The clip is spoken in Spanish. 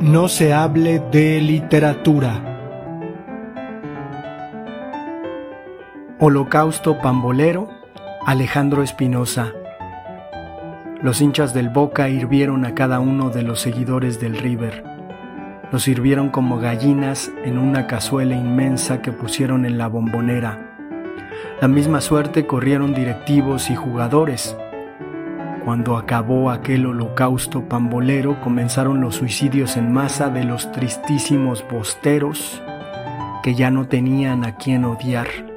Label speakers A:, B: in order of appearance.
A: No se hable de literatura. Holocausto Pambolero, Alejandro Espinosa. Los hinchas del Boca hirvieron a cada uno de los seguidores del River. Los sirvieron como gallinas en una cazuela inmensa que pusieron en la bombonera. La misma suerte corrieron directivos y jugadores cuando acabó aquel holocausto pambolero, comenzaron los suicidios en masa de los tristísimos bosteros que ya no tenían a quien odiar.